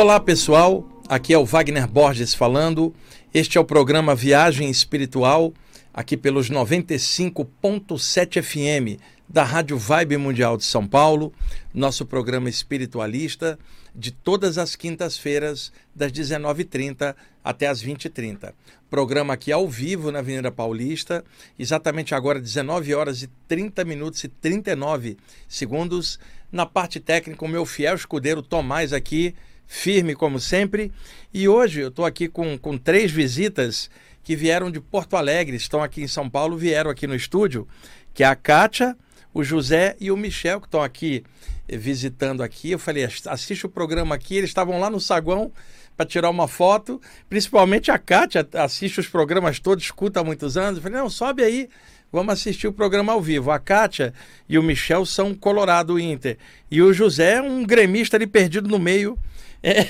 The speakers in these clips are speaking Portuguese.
Olá pessoal, aqui é o Wagner Borges falando. Este é o programa Viagem Espiritual, aqui pelos 95.7 FM da Rádio Vibe Mundial de São Paulo, nosso programa espiritualista de todas as quintas-feiras, das 19h30 até as 20h30. Programa aqui ao vivo na Avenida Paulista, exatamente agora 19 horas e 30 minutos e 39 segundos. Na parte técnica, o meu fiel escudeiro Tomás aqui firme como sempre. E hoje eu estou aqui com, com três visitas que vieram de Porto Alegre, estão aqui em São Paulo, vieram aqui no estúdio, que é a Kátia, o José e o Michel, que estão aqui eh, visitando aqui. Eu falei, assiste o programa aqui, eles estavam lá no saguão para tirar uma foto, principalmente a Kátia, assiste os programas todos, escuta há muitos anos. Eu falei, não, sobe aí, vamos assistir o programa ao vivo. A Kátia e o Michel são Colorado Inter. E o José é um gremista ali perdido no meio é.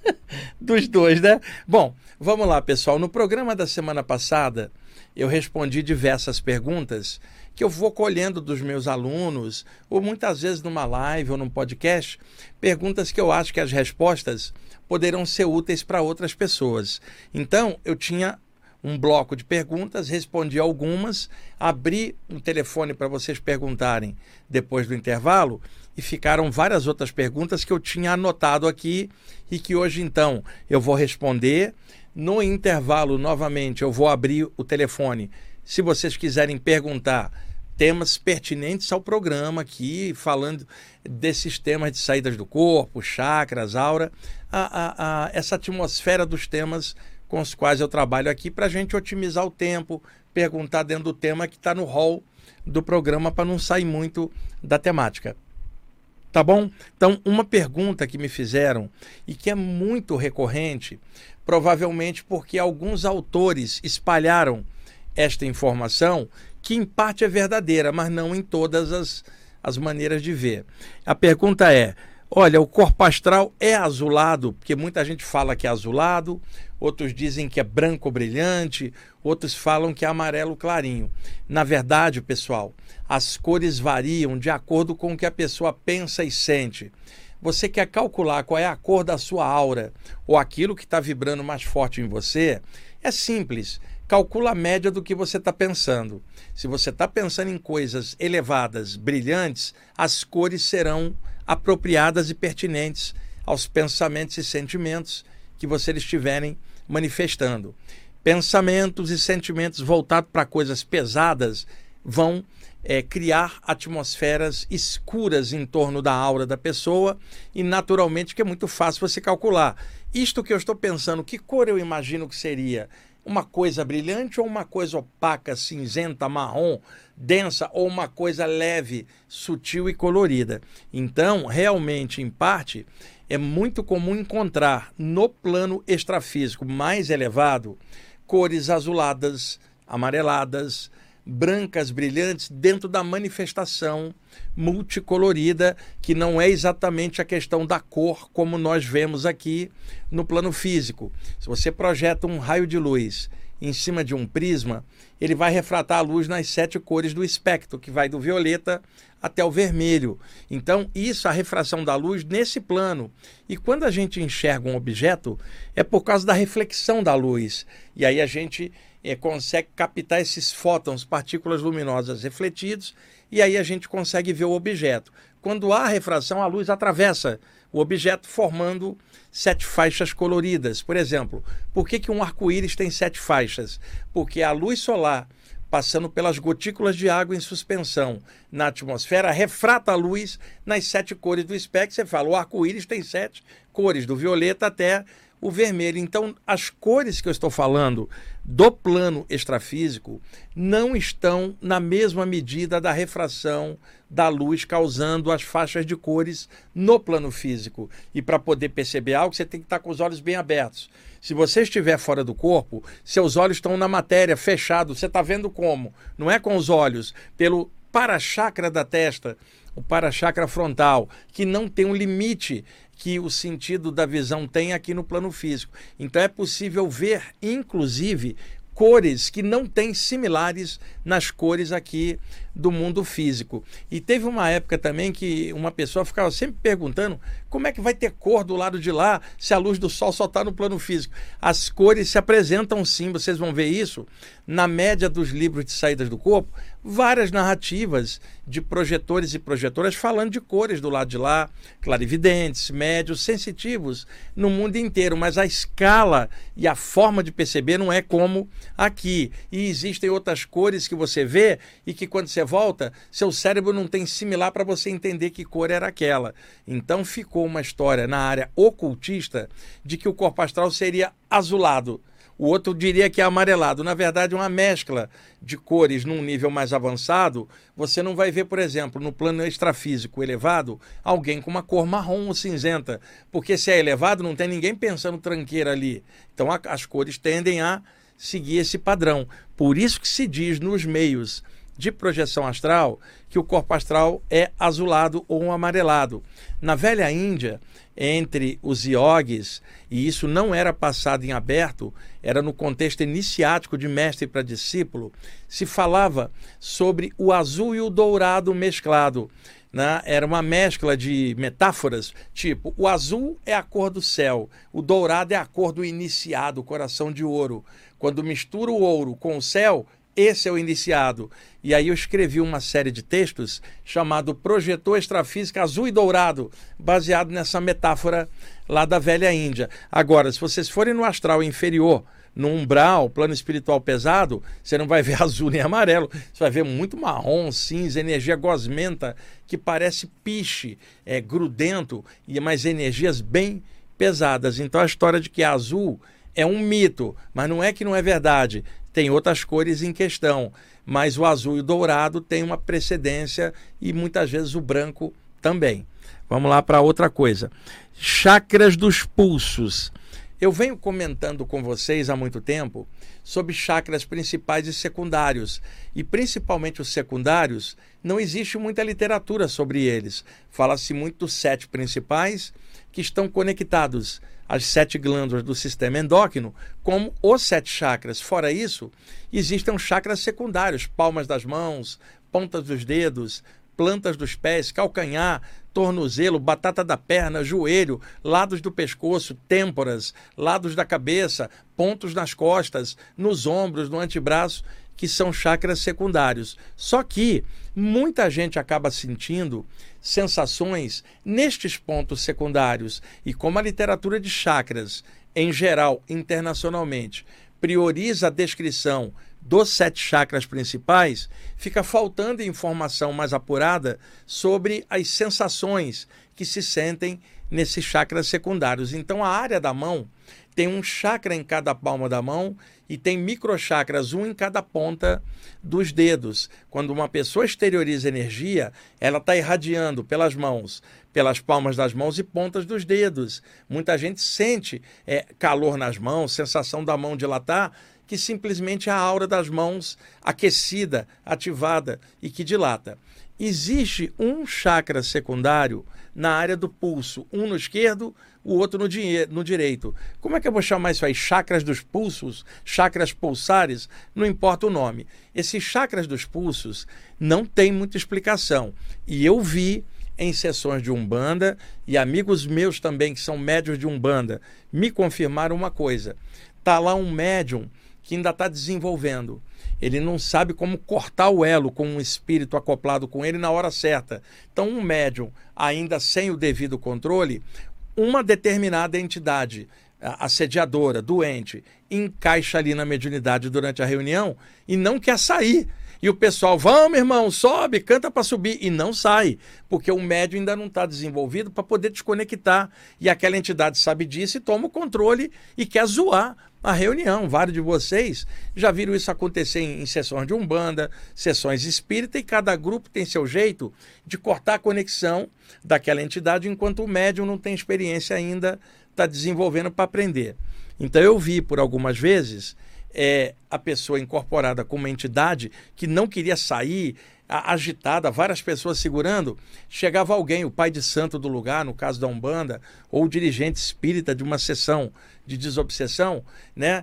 Dos dois, né? Bom, vamos lá, pessoal. No programa da semana passada, eu respondi diversas perguntas que eu vou colhendo dos meus alunos, ou muitas vezes numa live ou num podcast, perguntas que eu acho que as respostas poderão ser úteis para outras pessoas. Então, eu tinha um bloco de perguntas, respondi algumas, abri um telefone para vocês perguntarem depois do intervalo e ficaram várias outras perguntas que eu tinha anotado aqui e que hoje então eu vou responder. No intervalo, novamente, eu vou abrir o telefone. Se vocês quiserem perguntar temas pertinentes ao programa aqui, falando desses temas de saídas do corpo, chakras, aura, a, a, a, essa atmosfera dos temas com os quais eu trabalho aqui para a gente otimizar o tempo, perguntar dentro do tema que está no hall do programa para não sair muito da temática. Tá bom? Então, uma pergunta que me fizeram e que é muito recorrente, provavelmente porque alguns autores espalharam esta informação, que em parte é verdadeira, mas não em todas as, as maneiras de ver. A pergunta é: olha, o corpo astral é azulado, porque muita gente fala que é azulado, outros dizem que é branco brilhante, outros falam que é amarelo clarinho. Na verdade, pessoal, as cores variam de acordo com o que a pessoa pensa e sente. Você quer calcular qual é a cor da sua aura ou aquilo que está vibrando mais forte em você? É simples. Calcula a média do que você está pensando. Se você está pensando em coisas elevadas, brilhantes, as cores serão apropriadas e pertinentes aos pensamentos e sentimentos que você estiverem manifestando. Pensamentos e sentimentos voltados para coisas pesadas vão é, criar atmosferas escuras em torno da aura da pessoa e, naturalmente, que é muito fácil você calcular. Isto que eu estou pensando, que cor eu imagino que seria? Uma coisa brilhante ou uma coisa opaca, cinzenta, marrom, densa ou uma coisa leve, sutil e colorida? Então, realmente, em parte, é muito comum encontrar no plano extrafísico mais elevado cores azuladas, amareladas, brancas brilhantes dentro da manifestação multicolorida, que não é exatamente a questão da cor como nós vemos aqui no plano físico. Se você projeta um raio de luz em cima de um prisma, ele vai refratar a luz nas sete cores do espectro, que vai do violeta até o vermelho. Então, isso a refração da luz nesse plano. E quando a gente enxerga um objeto, é por causa da reflexão da luz. E aí a gente é, consegue captar esses fótons, partículas luminosas refletidos, e aí a gente consegue ver o objeto. Quando há refração, a luz atravessa o objeto formando sete faixas coloridas. Por exemplo, por que, que um arco-íris tem sete faixas? Porque a luz solar passando pelas gotículas de água em suspensão na atmosfera, refrata a luz nas sete cores do espectro. Você fala, o arco-íris tem sete cores, do violeta até o vermelho. Então, as cores que eu estou falando do plano extrafísico não estão na mesma medida da refração da luz causando as faixas de cores no plano físico. E para poder perceber algo, você tem que estar com os olhos bem abertos. Se você estiver fora do corpo, seus olhos estão na matéria, fechado. Você está vendo como? Não é com os olhos, pelo para-chakra da testa, o para-chakra frontal, que não tem um limite que o sentido da visão tem aqui no plano físico. Então é possível ver, inclusive, cores que não têm similares nas cores aqui do mundo físico. E teve uma época também que uma pessoa ficava sempre perguntando como é que vai ter cor do lado de lá se a luz do sol só está no plano físico. As cores se apresentam sim, vocês vão ver isso na média dos livros de saídas do corpo, várias narrativas de projetores e projetoras falando de cores do lado de lá, clarividentes, médios, sensitivos no mundo inteiro, mas a escala e a forma de perceber não é como aqui. E existem outras cores que você vê e que quando você volta, seu cérebro não tem similar para você entender que cor era aquela. Então ficou uma história na área ocultista de que o corpo astral seria azulado o outro diria que é amarelado. Na verdade, uma mescla de cores num nível mais avançado, você não vai ver, por exemplo, no plano extrafísico elevado, alguém com uma cor marrom ou cinzenta, porque se é elevado, não tem ninguém pensando tranqueira ali. Então as cores tendem a seguir esse padrão. Por isso que se diz nos meios de projeção astral que o corpo astral é azulado ou amarelado. Na velha Índia, entre os iogues, e isso não era passado em aberto, era no contexto iniciático de mestre para discípulo, se falava sobre o azul e o dourado mesclado. Né? Era uma mescla de metáforas, tipo, o azul é a cor do céu, o dourado é a cor do iniciado, coração de ouro. Quando mistura o ouro com o céu, esse é o iniciado. E aí eu escrevi uma série de textos chamado Projetor Extrafísica Azul e Dourado, baseado nessa metáfora lá da velha Índia. Agora, se vocês forem no astral inferior, no umbral, plano espiritual pesado, você não vai ver azul nem amarelo, você vai ver muito marrom, cinza, energia gosmenta, que parece piche, é grudento, mais energias bem pesadas. Então a história de que é azul é um mito, mas não é que não é verdade. Tem outras cores em questão, mas o azul e o dourado têm uma precedência e muitas vezes o branco também. Vamos lá para outra coisa. Chakras dos pulsos. Eu venho comentando com vocês há muito tempo sobre chakras principais e secundários, e principalmente os secundários, não existe muita literatura sobre eles. Fala-se muito dos sete principais que estão conectados as sete glândulas do sistema endócrino como os sete chakras. Fora isso, existem chakras secundários, palmas das mãos, pontas dos dedos, plantas dos pés, calcanhar, tornozelo, batata da perna, joelho, lados do pescoço, têmporas, lados da cabeça, pontos nas costas, nos ombros, no antebraço, que são chakras secundários. Só que muita gente acaba sentindo sensações nestes pontos secundários. E como a literatura de chakras, em geral, internacionalmente, prioriza a descrição dos sete chakras principais, fica faltando informação mais apurada sobre as sensações que se sentem nesses chakras secundários. Então, a área da mão tem um chakra em cada palma da mão e tem microchakras, um em cada ponta dos dedos. Quando uma pessoa exterioriza energia, ela está irradiando pelas mãos, pelas palmas das mãos e pontas dos dedos. Muita gente sente é, calor nas mãos, sensação da mão dilatar, que simplesmente a aura das mãos aquecida, ativada e que dilata. Existe um chakra secundário na área do pulso, um no esquerdo, o outro no, no direito. Como é que eu vou chamar isso aí? Chakras dos pulsos, chakras pulsares, não importa o nome. Esses chakras dos pulsos não tem muita explicação. E eu vi em sessões de Umbanda e amigos meus também que são médios de Umbanda me confirmaram uma coisa. Tá lá um médium que ainda está desenvolvendo. Ele não sabe como cortar o elo com um espírito acoplado com ele na hora certa. Então, um médium, ainda sem o devido controle, uma determinada entidade assediadora, doente, encaixa ali na mediunidade durante a reunião e não quer sair. E o pessoal, vamos, irmão, sobe, canta para subir. E não sai, porque o médium ainda não está desenvolvido para poder desconectar. E aquela entidade sabe disso e toma o controle e quer zoar a reunião. Vários de vocês já viram isso acontecer em, em sessões de Umbanda, sessões espírita, e cada grupo tem seu jeito de cortar a conexão daquela entidade, enquanto o médium não tem experiência ainda, está desenvolvendo para aprender. Então eu vi por algumas vezes é, a pessoa incorporada como uma entidade que não queria sair, agitada, várias pessoas segurando, chegava alguém, o pai de santo do lugar, no caso da Umbanda, ou o dirigente espírita de uma sessão de desobsessão, né?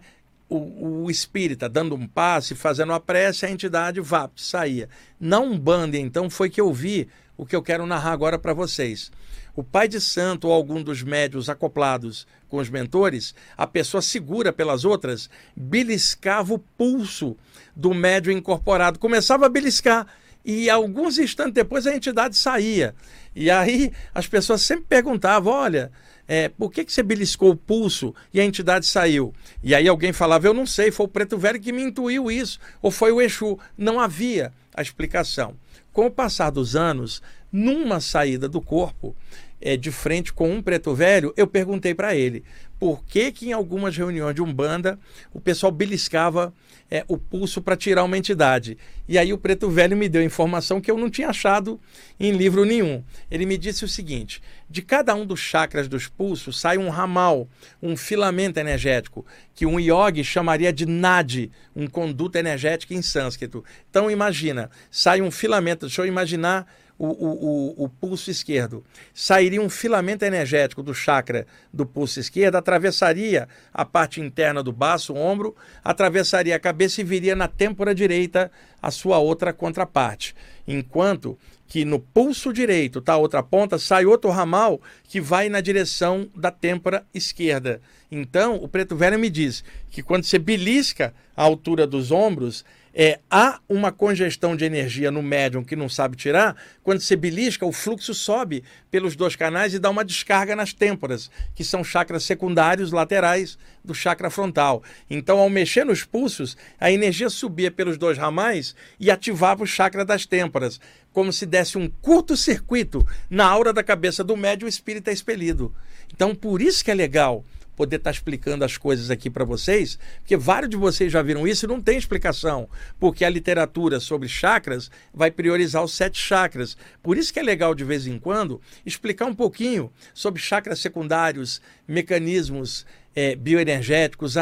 o, o espírita dando um passe, fazendo uma prece, a entidade vá, saía. Na Umbanda, então, foi que eu vi o que eu quero narrar agora para vocês. O pai de santo ou algum dos médios acoplados com os mentores, a pessoa segura pelas outras, beliscava o pulso do médio incorporado. Começava a beliscar e alguns instantes depois a entidade saía. E aí as pessoas sempre perguntavam: olha, é, por que, que você beliscou o pulso e a entidade saiu? E aí alguém falava: eu não sei, foi o preto velho que me intuiu isso, ou foi o Exu. Não havia a explicação. Com o passar dos anos, numa saída do corpo, é, de frente com um preto velho, eu perguntei para ele por que, que em algumas reuniões de Umbanda o pessoal beliscava é, o pulso para tirar uma entidade. E aí o preto velho me deu informação que eu não tinha achado em livro nenhum. Ele me disse o seguinte: de cada um dos chakras dos pulsos sai um ramal, um filamento energético, que um yogi chamaria de nadi, um conduto energético em sânscrito. Então imagina, sai um filamento, deixa eu imaginar o, o, o, pulso esquerdo. Sairia um filamento energético do chakra do pulso esquerdo, atravessaria a parte interna do baço, o ombro, atravessaria a cabeça e viria na têmpora direita a sua outra contraparte. Enquanto que no pulso direito, tá, outra ponta, sai outro ramal que vai na direção da têmpora esquerda. Então, o preto velho me diz que quando você belisca a altura dos ombros, é, há uma congestão de energia no médium que não sabe tirar, quando você belisca, o fluxo sobe pelos dois canais e dá uma descarga nas têmporas, que são chakras secundários laterais do chakra frontal. Então, ao mexer nos pulsos, a energia subia pelos dois ramais e ativava o chakra das têmporas, como se desse um curto-circuito na aura da cabeça do médium, o espírito é expelido. Então, por isso que é legal poder estar tá explicando as coisas aqui para vocês, porque vários de vocês já viram isso e não tem explicação, porque a literatura sobre chakras vai priorizar os sete chakras. Por isso que é legal de vez em quando explicar um pouquinho sobre chakras secundários, mecanismos é, bioenergéticos,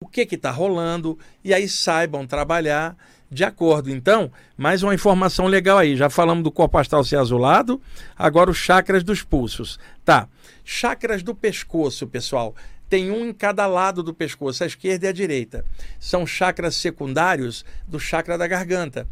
o que está rolando, e aí saibam trabalhar de acordo. Então, mais uma informação legal aí. Já falamos do corpo astral ser azulado, agora os chakras dos pulsos. Tá. Chakras do pescoço, pessoal. Tem um em cada lado do pescoço, a esquerda e a direita. São chakras secundários do chakra da garganta.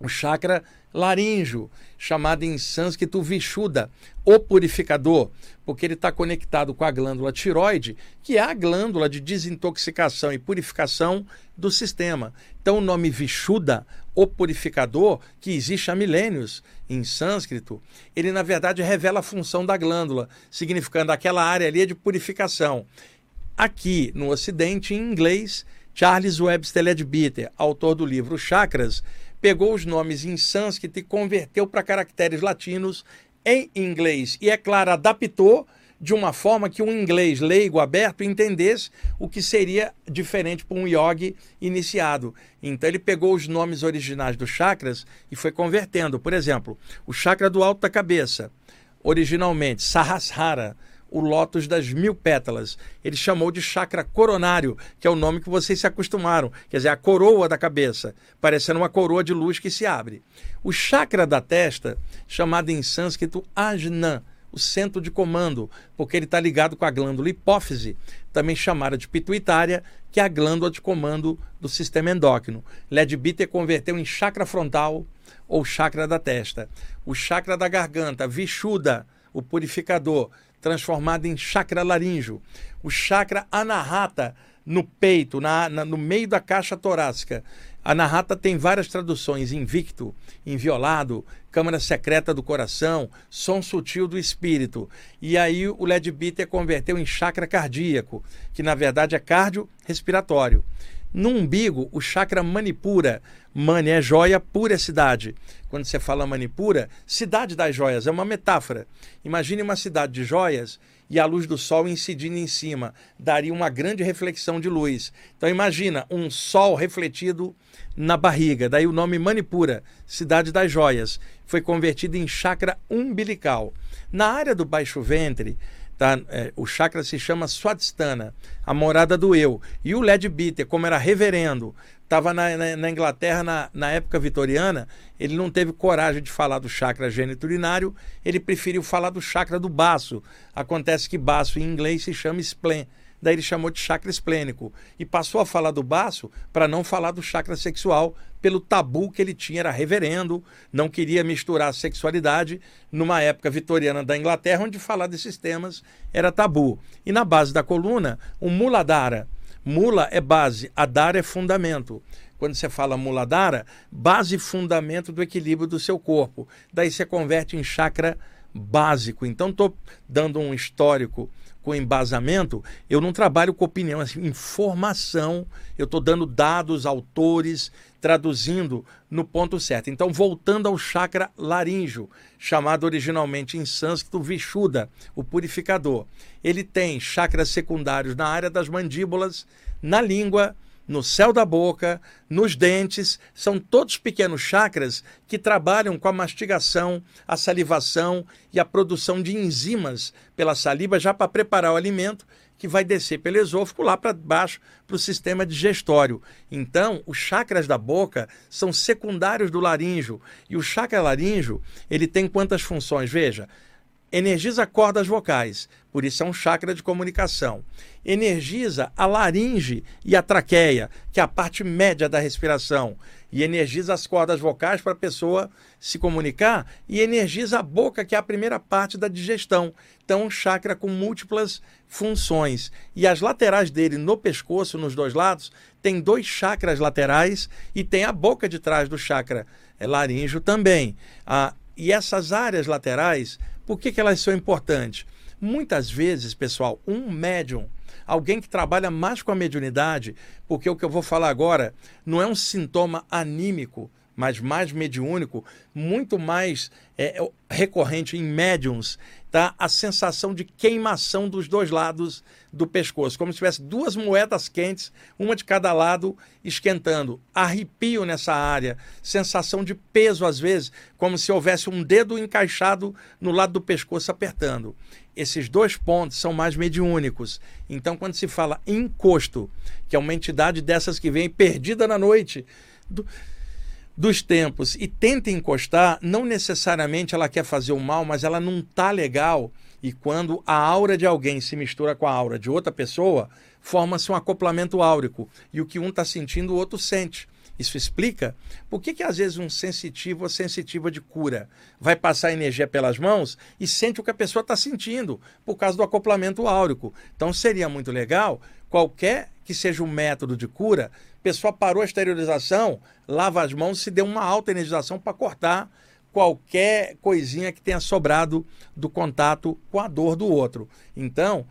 O chakra laríngeo, chamado em sânscrito Vishuddha, o purificador, porque ele está conectado com a glândula tiroide, que é a glândula de desintoxicação e purificação do sistema. Então, o nome Vishuddha, o purificador, que existe há milênios em sânscrito, ele na verdade revela a função da glândula, significando aquela área ali de purificação. Aqui no Ocidente, em inglês, Charles Webster Leadbeater, autor do livro Chakras, pegou os nomes em sânscrito e converteu para caracteres latinos em inglês. E, é claro, adaptou de uma forma que um inglês leigo, aberto, entendesse o que seria diferente para um yogi iniciado. Então ele pegou os nomes originais dos chakras e foi convertendo. Por exemplo, o chakra do alto da cabeça, originalmente Sahasrara, o lótus das mil pétalas. Ele chamou de chakra coronário, que é o nome que vocês se acostumaram, quer dizer, a coroa da cabeça, parecendo uma coroa de luz que se abre. O chakra da testa, chamado em sânscrito Ajna, o centro de comando, porque ele está ligado com a glândula hipófise, também chamada de pituitária, que é a glândula de comando do sistema endócrino. Ledbeater converteu em chakra frontal ou chakra da testa. O chakra da garganta, Vishuddha, o purificador, transformado em chakra laríngeo. O chakra anahata, no peito, na, na, no meio da caixa torácica. Anahata tem várias traduções: invicto, inviolado, câmara secreta do coração, som sutil do espírito. E aí o Ledbeater converteu em chakra cardíaco, que na verdade é cardio-respiratório. No umbigo, o chakra manipura. Mani é joia, pura é cidade. Quando você fala manipura, cidade das joias, é uma metáfora. Imagine uma cidade de joias e a luz do sol incidindo em cima. Daria uma grande reflexão de luz. Então imagina um sol refletido na barriga. Daí o nome Manipura, cidade das joias. Foi convertido em chakra umbilical. Na área do baixo ventre, Tá? É, o chakra se chama Swadhisthana, a morada do eu. E o Led Bitter, como era reverendo, estava na, na, na, Inglaterra na, na época vitoriana, ele não teve coragem de falar do chakra geniturinário, ele preferiu falar do chakra do baço. Acontece que baço em inglês se chama spleen daí ele chamou de chakra esplênico e passou a falar do baço para não falar do chakra sexual, pelo tabu que ele tinha, era reverendo, não queria misturar a sexualidade numa época vitoriana da Inglaterra, onde falar desses temas era tabu. E na base da coluna, o muladhara. Mula é base, adara é fundamento quando você fala muladhara, base e fundamento do equilíbrio do seu corpo. Daí você converte em chakra básico. Então, estou dando um histórico com embasamento, eu não trabalho com opinião, assim, informação, eu estou dando dados, autores, traduzindo no ponto certo. Então, voltando ao chakra laríngeo, chamado originalmente em sânscrito Vishuddha, o purificador. Ele tem chakras secundários na área das mandíbulas, na língua, no céu da boca, nos dentes, são todos pequenos chakras que trabalham com a mastigação, a salivação e a produção de enzimas pela saliva já para preparar o alimento que vai descer pelo esôfago lá para baixo para o sistema digestório. Então, os chakras da boca são secundários do laríngeo e o chakra laríngeo ele tem quantas funções? Veja, energiza cordas vocais, por isso é um chakra de comunicação. Energiza a laringe e a traqueia, que é a parte média da respiração, e energiza as cordas vocais para a pessoa se comunicar, e energiza a boca, que é a primeira parte da digestão. Então, um chakra com múltiplas funções. E as laterais dele, no pescoço, nos dois lados, tem dois chakras laterais e tem a boca de trás do chakra é laríngeo também. Ah, e essas áreas laterais por que, que elas são importantes? Muitas vezes, pessoal, um médium, alguém que trabalha mais com a mediunidade, porque o que eu vou falar agora não é um sintoma anímico, mas mais mediúnico, muito mais é, recorrente em médiums, tá? a sensação de queimação dos dois lados do pescoço, como se tivesse duas moedas quentes, uma de cada lado, esquentando. Arrepio nessa área, sensação de peso às vezes, como se houvesse um dedo encaixado no lado do pescoço apertando. Esses dois pontos são mais mediúnicos. Então, quando se fala encosto, que é uma entidade dessas que vem perdida na noite, do dos tempos e tenta encostar, não necessariamente ela quer fazer o mal, mas ela não tá legal. E quando a aura de alguém se mistura com a aura de outra pessoa, forma-se um acoplamento áurico. E o que um está sentindo, o outro sente. Isso explica por que, que às vezes um sensitivo ou sensitiva de cura vai passar energia pelas mãos e sente o que a pessoa está sentindo, por causa do acoplamento áurico. Então seria muito legal, qualquer que seja o método de cura, pessoa parou a esterilização, lava as mãos, se deu uma alta energização para cortar qualquer coisinha que tenha sobrado do contato com a dor do outro. Então,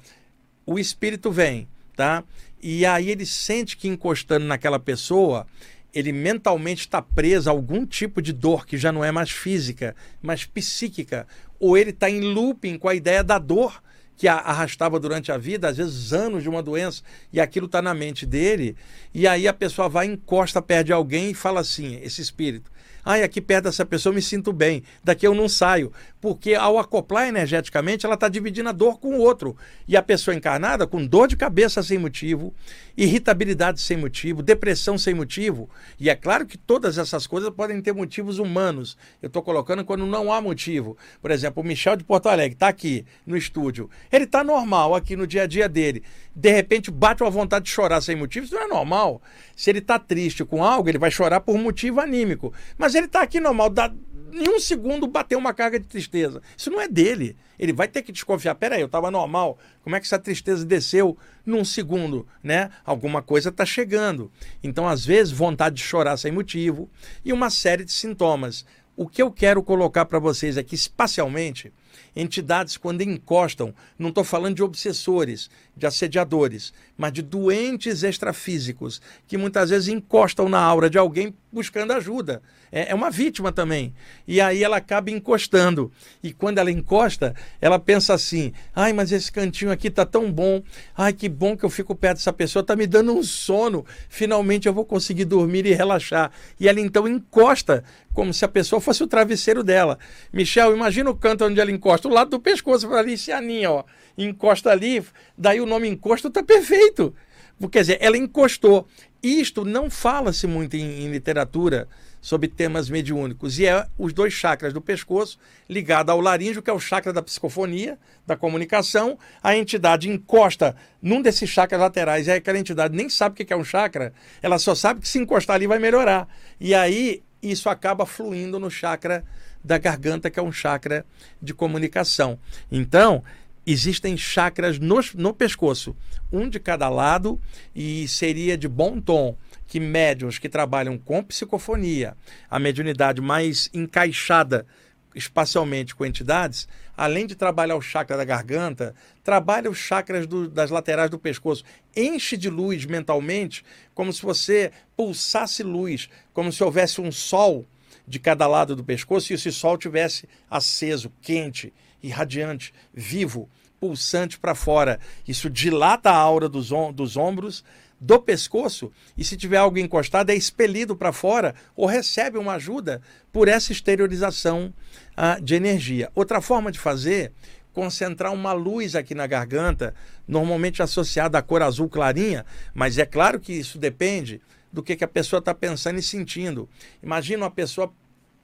o espírito vem, tá? E aí ele sente que encostando naquela pessoa, ele mentalmente está preso a algum tipo de dor que já não é mais física, mas psíquica, ou ele está em looping com a ideia da dor que arrastava durante a vida, às vezes anos de uma doença, e aquilo está na mente dele, e aí a pessoa vai, encosta, perde alguém e fala assim: esse espírito, Ai, aqui perto dessa pessoa eu me sinto bem, daqui eu não saio. Porque ao acoplar energeticamente, ela está dividindo a dor com o outro. E a pessoa encarnada, com dor de cabeça sem motivo, irritabilidade sem motivo, depressão sem motivo. E é claro que todas essas coisas podem ter motivos humanos. Eu estou colocando quando não há motivo. Por exemplo, o Michel de Porto Alegre está aqui no estúdio. Ele está normal aqui no dia a dia dele. De repente bate uma vontade de chorar sem motivo. Isso não é normal. Se ele está triste com algo, ele vai chorar por motivo anímico. Mas mas ele está aqui normal, dá, em um segundo bateu uma carga de tristeza. Isso não é dele. Ele vai ter que desconfiar. Peraí, eu estava normal. Como é que essa tristeza desceu num segundo? Né? Alguma coisa está chegando. Então, às vezes, vontade de chorar sem motivo e uma série de sintomas. O que eu quero colocar para vocês aqui, espacialmente, entidades, quando encostam, não estou falando de obsessores, de assediadores, mas de doentes extrafísicos, que muitas vezes encostam na aura de alguém buscando ajuda. É, é uma vítima também. E aí ela acaba encostando. E quando ela encosta, ela pensa assim: ai, mas esse cantinho aqui tá tão bom. Ai, que bom que eu fico perto dessa pessoa, tá me dando um sono. Finalmente eu vou conseguir dormir e relaxar. E ela então encosta, como se a pessoa fosse o travesseiro dela. Michel, imagina o canto onde ela encosta o lado do pescoço, para ali se aninha, ó. Encosta ali, daí o nome encosto está perfeito. Quer dizer, ela encostou. Isto não fala-se muito em, em, literatura sobre temas mediúnicos, e é os dois chakras do pescoço ligado ao laríngeo, que é o chakra da psicofonia, da comunicação. A entidade encosta num desses chakras laterais, e aí aquela entidade nem sabe o que é um chakra, ela só sabe que se encostar ali vai melhorar. E aí isso acaba fluindo no chakra da garganta, que é um chakra de comunicação. Então, existem chakras no, no pescoço, um de cada lado, e seria de bom tom que médiums que trabalham com psicofonia, a mediunidade mais encaixada espacialmente com entidades, além de trabalhar o chakra da garganta, trabalha os chakras do, das laterais do pescoço, enche de luz mentalmente, como se você pulsasse luz, como se houvesse um sol de cada lado do pescoço e esse sol tivesse aceso, quente, irradiante, vivo, pulsante para fora. Isso dilata a aura dos, om dos ombros, do pescoço, e se tiver algo encostado, é expelido para fora ou recebe uma ajuda por essa exteriorização uh, de energia. Outra forma de fazer, concentrar uma luz aqui na garganta, normalmente associada à cor azul clarinha, mas é claro que isso depende do que, que a pessoa está pensando e sentindo. Imagina uma pessoa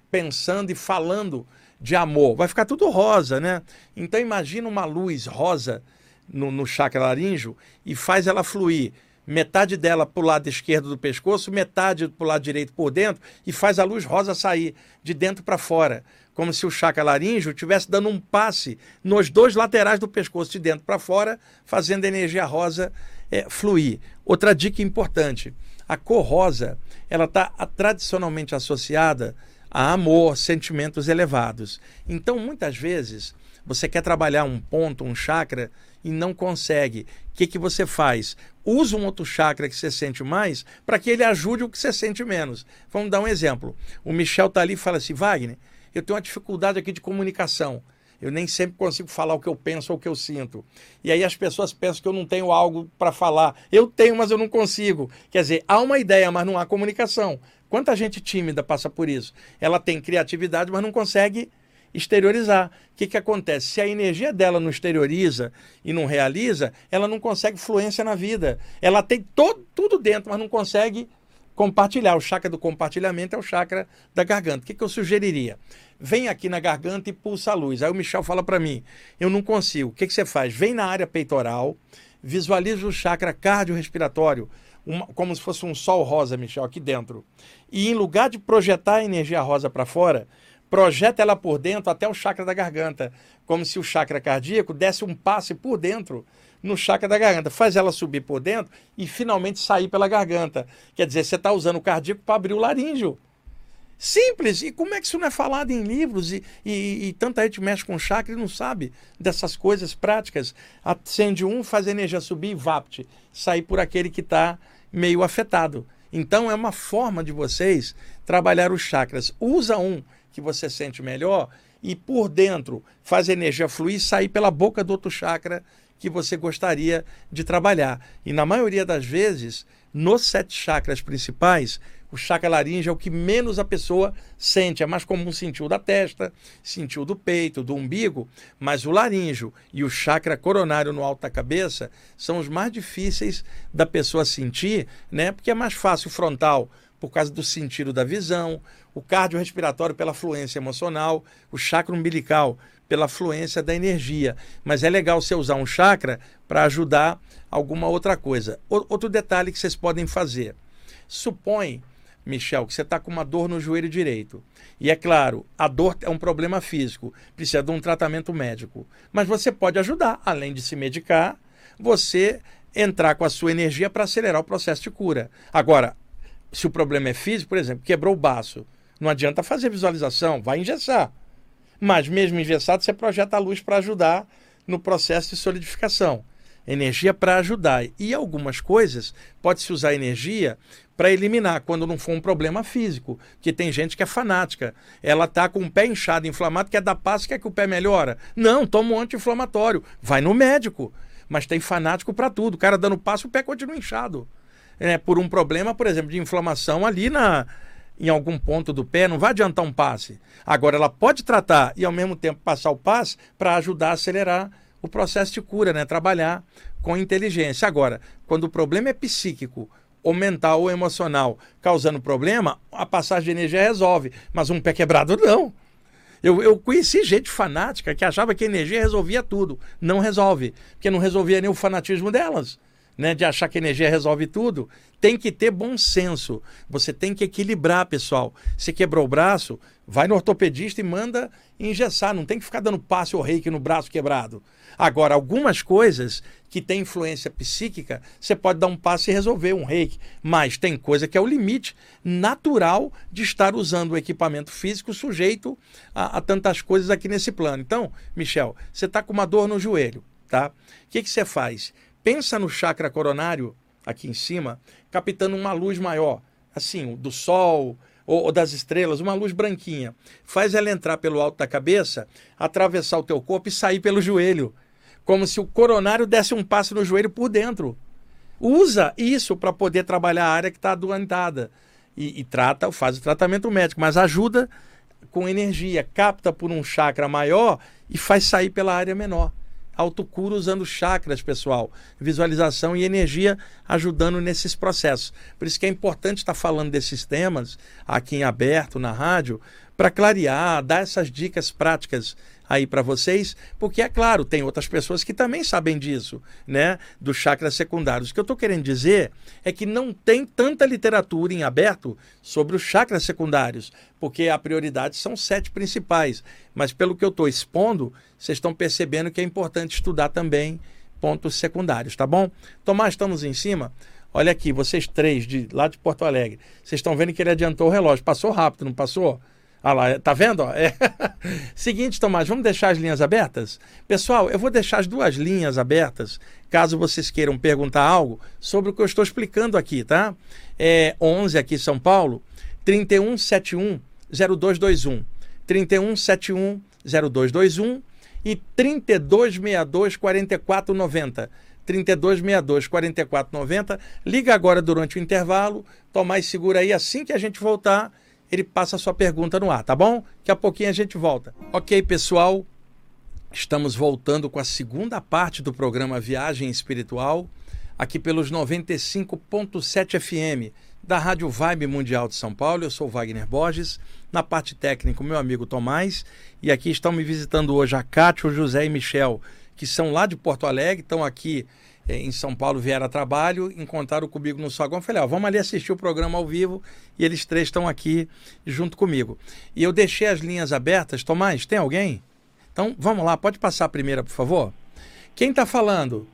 pensando e falando de amor, vai ficar tudo rosa, né? Então imagina uma luz rosa no, no chakra laríngeo e faz ela fluir metade dela para o lado esquerdo do pescoço, metade para o lado direito por dentro, e faz a luz rosa sair de dentro para fora, como se o chakra laríngeo estivesse dando um passe nos dois laterais do pescoço, de dentro para fora, fazendo a energia rosa é, fluir. Outra dica importante: a cor rosa ela está tradicionalmente associada a amor, sentimentos elevados. Então, muitas vezes, você quer trabalhar um ponto, um chakra, e não consegue. O que, que você faz? Usa um outro chakra que você sente mais para que ele ajude o que você sente menos. Vamos dar um exemplo. O Michel está ali e fala assim: Wagner, eu tenho uma dificuldade aqui de comunicação. Eu nem sempre consigo falar o que eu penso ou o que eu sinto. E aí as pessoas pensam que eu não tenho algo para falar. Eu tenho, mas eu não consigo. Quer dizer, há uma ideia, mas não há comunicação. Quanta gente tímida passa por isso? Ela tem criatividade, mas não consegue exteriorizar. O que, que acontece? Se a energia dela não exterioriza e não realiza, ela não consegue fluência na vida. Ela tem todo, tudo dentro, mas não consegue compartilhar. O chakra do compartilhamento é o chakra da garganta. O que, que eu sugeriria? Vem aqui na garganta e pulsa a luz. Aí o Michel fala para mim: eu não consigo. O que, que você faz? Vem na área peitoral, visualiza o chakra cardiorrespiratório, uma, como se fosse um sol rosa, Michel, aqui dentro. E em lugar de projetar a energia rosa para fora, projeta ela por dentro até o chakra da garganta, como se o chakra cardíaco desse um passe por dentro no chakra da garganta, faz ela subir por dentro e finalmente sair pela garganta. Quer dizer, você está usando o cardíaco para abrir o laríngeo. Simples. E como é que isso não é falado em livros e, e, e tanta gente mexe com chakra e não sabe dessas coisas práticas? Acende um, faz a energia subir e vapt, sair por aquele que está meio afetado. Então é uma forma de vocês trabalhar os chakras. Usa um que você sente melhor e por dentro faz a energia fluir e sair pela boca do outro chakra que você gostaria de trabalhar. E na maioria das vezes, nos sete chakras principais, o chakra laríngeo é o que menos a pessoa sente. É mais comum sentir o da testa, sentir o do peito, do umbigo, mas o laríngeo e o chakra coronário no alto da cabeça são os mais difíceis da pessoa sentir, né? Porque é mais fácil o frontal por causa do sentido da visão, o cardiorrespiratório pela fluência emocional, o chakra umbilical pela fluência da energia. Mas é legal você usar um chakra para ajudar alguma outra coisa. Outro detalhe que vocês podem fazer. Supõe, Michel, que você está com uma dor no joelho direito. E é claro, a dor é um problema físico, precisa de um tratamento médico. Mas você pode ajudar, além de se medicar, você entrar com a sua energia para acelerar o processo de cura. Agora, se o problema é físico, por exemplo, quebrou o baço, não adianta fazer visualização, vai engessar. Mas mesmo engessado, você projeta a luz para ajudar no processo de solidificação. Energia para ajudar. E algumas coisas pode-se usar energia para eliminar, quando não for um problema físico. Que tem gente que é fanática. Ela está com o pé inchado, inflamado, quer dar passo, quer que o pé melhora. Não, toma um anti-inflamatório. Vai no médico. Mas tem fanático para tudo. O cara dando passo, o pé continua inchado. É, por um problema, por exemplo, de inflamação ali na, em algum ponto do pé, não vai adiantar um passe. Agora, ela pode tratar e, ao mesmo tempo, passar o passe para ajudar a acelerar o processo de cura, né? Trabalhar com inteligência. Agora, quando o problema é psíquico, ou mental ou emocional, causando problema, a passagem de energia resolve. Mas um pé quebrado, não. Eu, eu conheci gente fanática que achava que a energia resolvia tudo. Não resolve, porque não resolvia nem o fanatismo delas né, de achar que energia resolve tudo, tem que ter bom senso. Você tem que equilibrar, pessoal. Se quebrou o braço, vai no ortopedista e manda engessar. Não tem que ficar dando passe ou reiki no braço quebrado. Agora, algumas coisas que têm influência psíquica, você pode dar um passe e resolver um reiki. Mas tem coisa que é o limite natural de estar usando o equipamento físico sujeito a, a tantas coisas aqui nesse plano. Então, Michel, você está com uma dor no joelho, tá? O que, que você faz? Pensa no chakra coronário, aqui em cima, captando uma luz maior, assim, do sol ou, ou, das estrelas, uma luz branquinha. Faz ela entrar pelo alto da cabeça, atravessar o teu corpo e sair pelo joelho, como se o coronário desse um passo no joelho por dentro. Usa isso para poder trabalhar a área que está adoentada. E, e trata, faz o tratamento médico, mas ajuda com energia, capta por um chakra maior e faz sair pela área menor autocura usando chakras, pessoal, visualização e energia ajudando nesses processos. Por isso que é importante estar falando desses temas aqui em aberto na rádio para clarear, dar essas dicas práticas aí para vocês, porque é claro, tem outras pessoas que também sabem disso, né, dos chakras secundários. O que eu estou querendo dizer é que não tem tanta literatura em aberto sobre os chakras secundários, porque a prioridade são sete principais. Mas pelo que eu estou expondo, vocês estão percebendo que é importante estudar também pontos secundários, tá bom? Tomás, estamos em cima. Olha aqui, vocês três de lá de Porto Alegre, vocês estão vendo que ele adiantou o relógio. Passou rápido, não passou? Lá, tá vendo? É. Seguinte, Tomás, vamos deixar as linhas abertas? Pessoal, eu vou deixar as duas linhas abertas, caso vocês queiram perguntar algo sobre o que eu estou explicando aqui, tá? É 11 aqui São Paulo, 3171 0221. 3171 0221 e 3262 4490. 3262 4490. Liga agora durante o intervalo. Tomás, segura aí assim que a gente voltar ele passa a sua pergunta no ar, tá bom? Daqui a pouquinho a gente volta. Ok, pessoal, estamos voltando com a segunda parte do programa Viagem Espiritual, aqui pelos 95.7 FM da Rádio Vibe Mundial de São Paulo. Eu sou Wagner Borges, na parte técnica, meu amigo Tomás, e aqui estão me visitando hoje a Cátia, o José e Michel, que são lá de Porto Alegre, estão aqui em São Paulo vieram a trabalho, encontraram comigo no saguão. Falei, ó, vamos ali assistir o programa ao vivo e eles três estão aqui junto comigo. E eu deixei as linhas abertas. Tomás, tem alguém? Então vamos lá, pode passar a primeira, por favor? Quem está falando?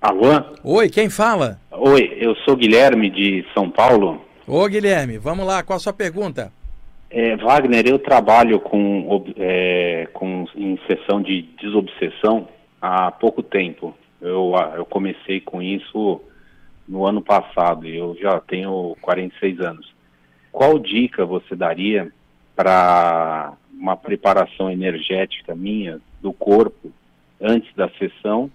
Alô? Oi, quem fala? Oi, eu sou Guilherme de São Paulo. Ô Guilherme, vamos lá, qual a sua pergunta? É, Wagner, eu trabalho com, é, com em sessão de desobsessão há pouco tempo. Eu, ah, eu comecei com isso no ano passado e eu já tenho 46 anos. Qual dica você daria para uma preparação energética minha do corpo antes da sessão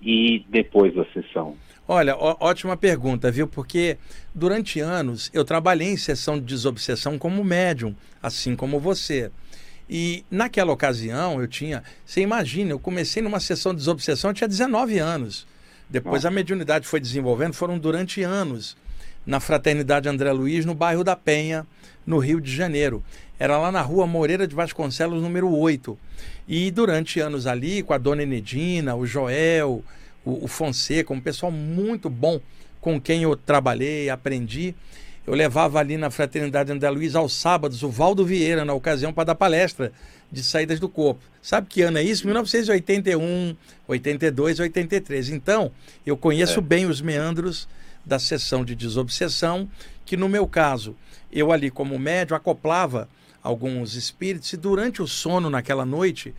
e depois da sessão? Olha, ó, ótima pergunta, viu? Porque durante anos eu trabalhei em sessão de desobsessão como médium, assim como você. E naquela ocasião eu tinha, você imagina, eu comecei numa sessão de desobsessão, eu tinha 19 anos. Depois Nossa. a mediunidade foi desenvolvendo, foram durante anos, na Fraternidade André Luiz, no bairro da Penha, no Rio de Janeiro. Era lá na rua Moreira de Vasconcelos, número 8. E durante anos ali, com a dona Enedina, o Joel, o, o Fonseca, um pessoal muito bom com quem eu trabalhei, aprendi eu levava ali na Fraternidade André Luiz aos sábados o Valdo Vieira, na ocasião, para dar palestra de saídas do corpo. Sabe que ano é isso? 1981, 82, 83. Então, eu conheço é. bem os meandros da sessão de desobsessão, que no meu caso, eu ali como médio acoplava alguns espíritos e durante o sono naquela noite,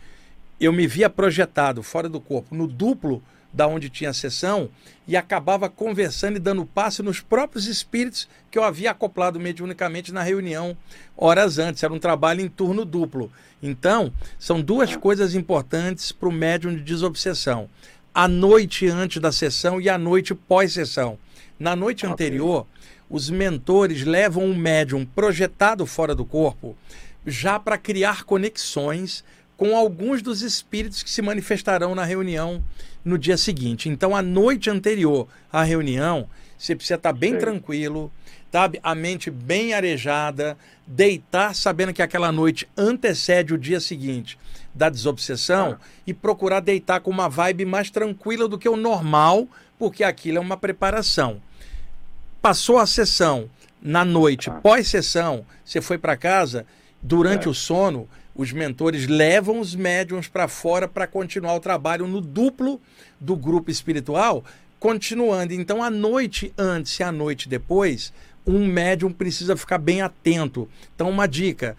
eu me via projetado fora do corpo, no duplo da onde tinha a sessão e acabava conversando e dando passe nos próprios espíritos que eu havia acoplado mediunicamente na reunião horas antes. Era um trabalho em turno duplo. Então, são duas coisas importantes para o médium de desobsessão: a noite antes da sessão e a noite pós-sessão. Na noite anterior, os mentores levam um médium projetado fora do corpo já para criar conexões com alguns dos espíritos que se manifestarão na reunião no dia seguinte. Então, a noite anterior à reunião, você precisa estar bem Sim. tranquilo, sabe? A mente bem arejada, deitar sabendo que aquela noite antecede o dia seguinte da desobsessão ah. e procurar deitar com uma vibe mais tranquila do que o normal, porque aquilo é uma preparação. Passou a sessão na noite, ah. pós-sessão, você foi para casa, durante é. o sono, os mentores levam os médiums para fora para continuar o trabalho no duplo do grupo espiritual, continuando. Então, a noite antes e a noite depois, um médium precisa ficar bem atento. Então, uma dica: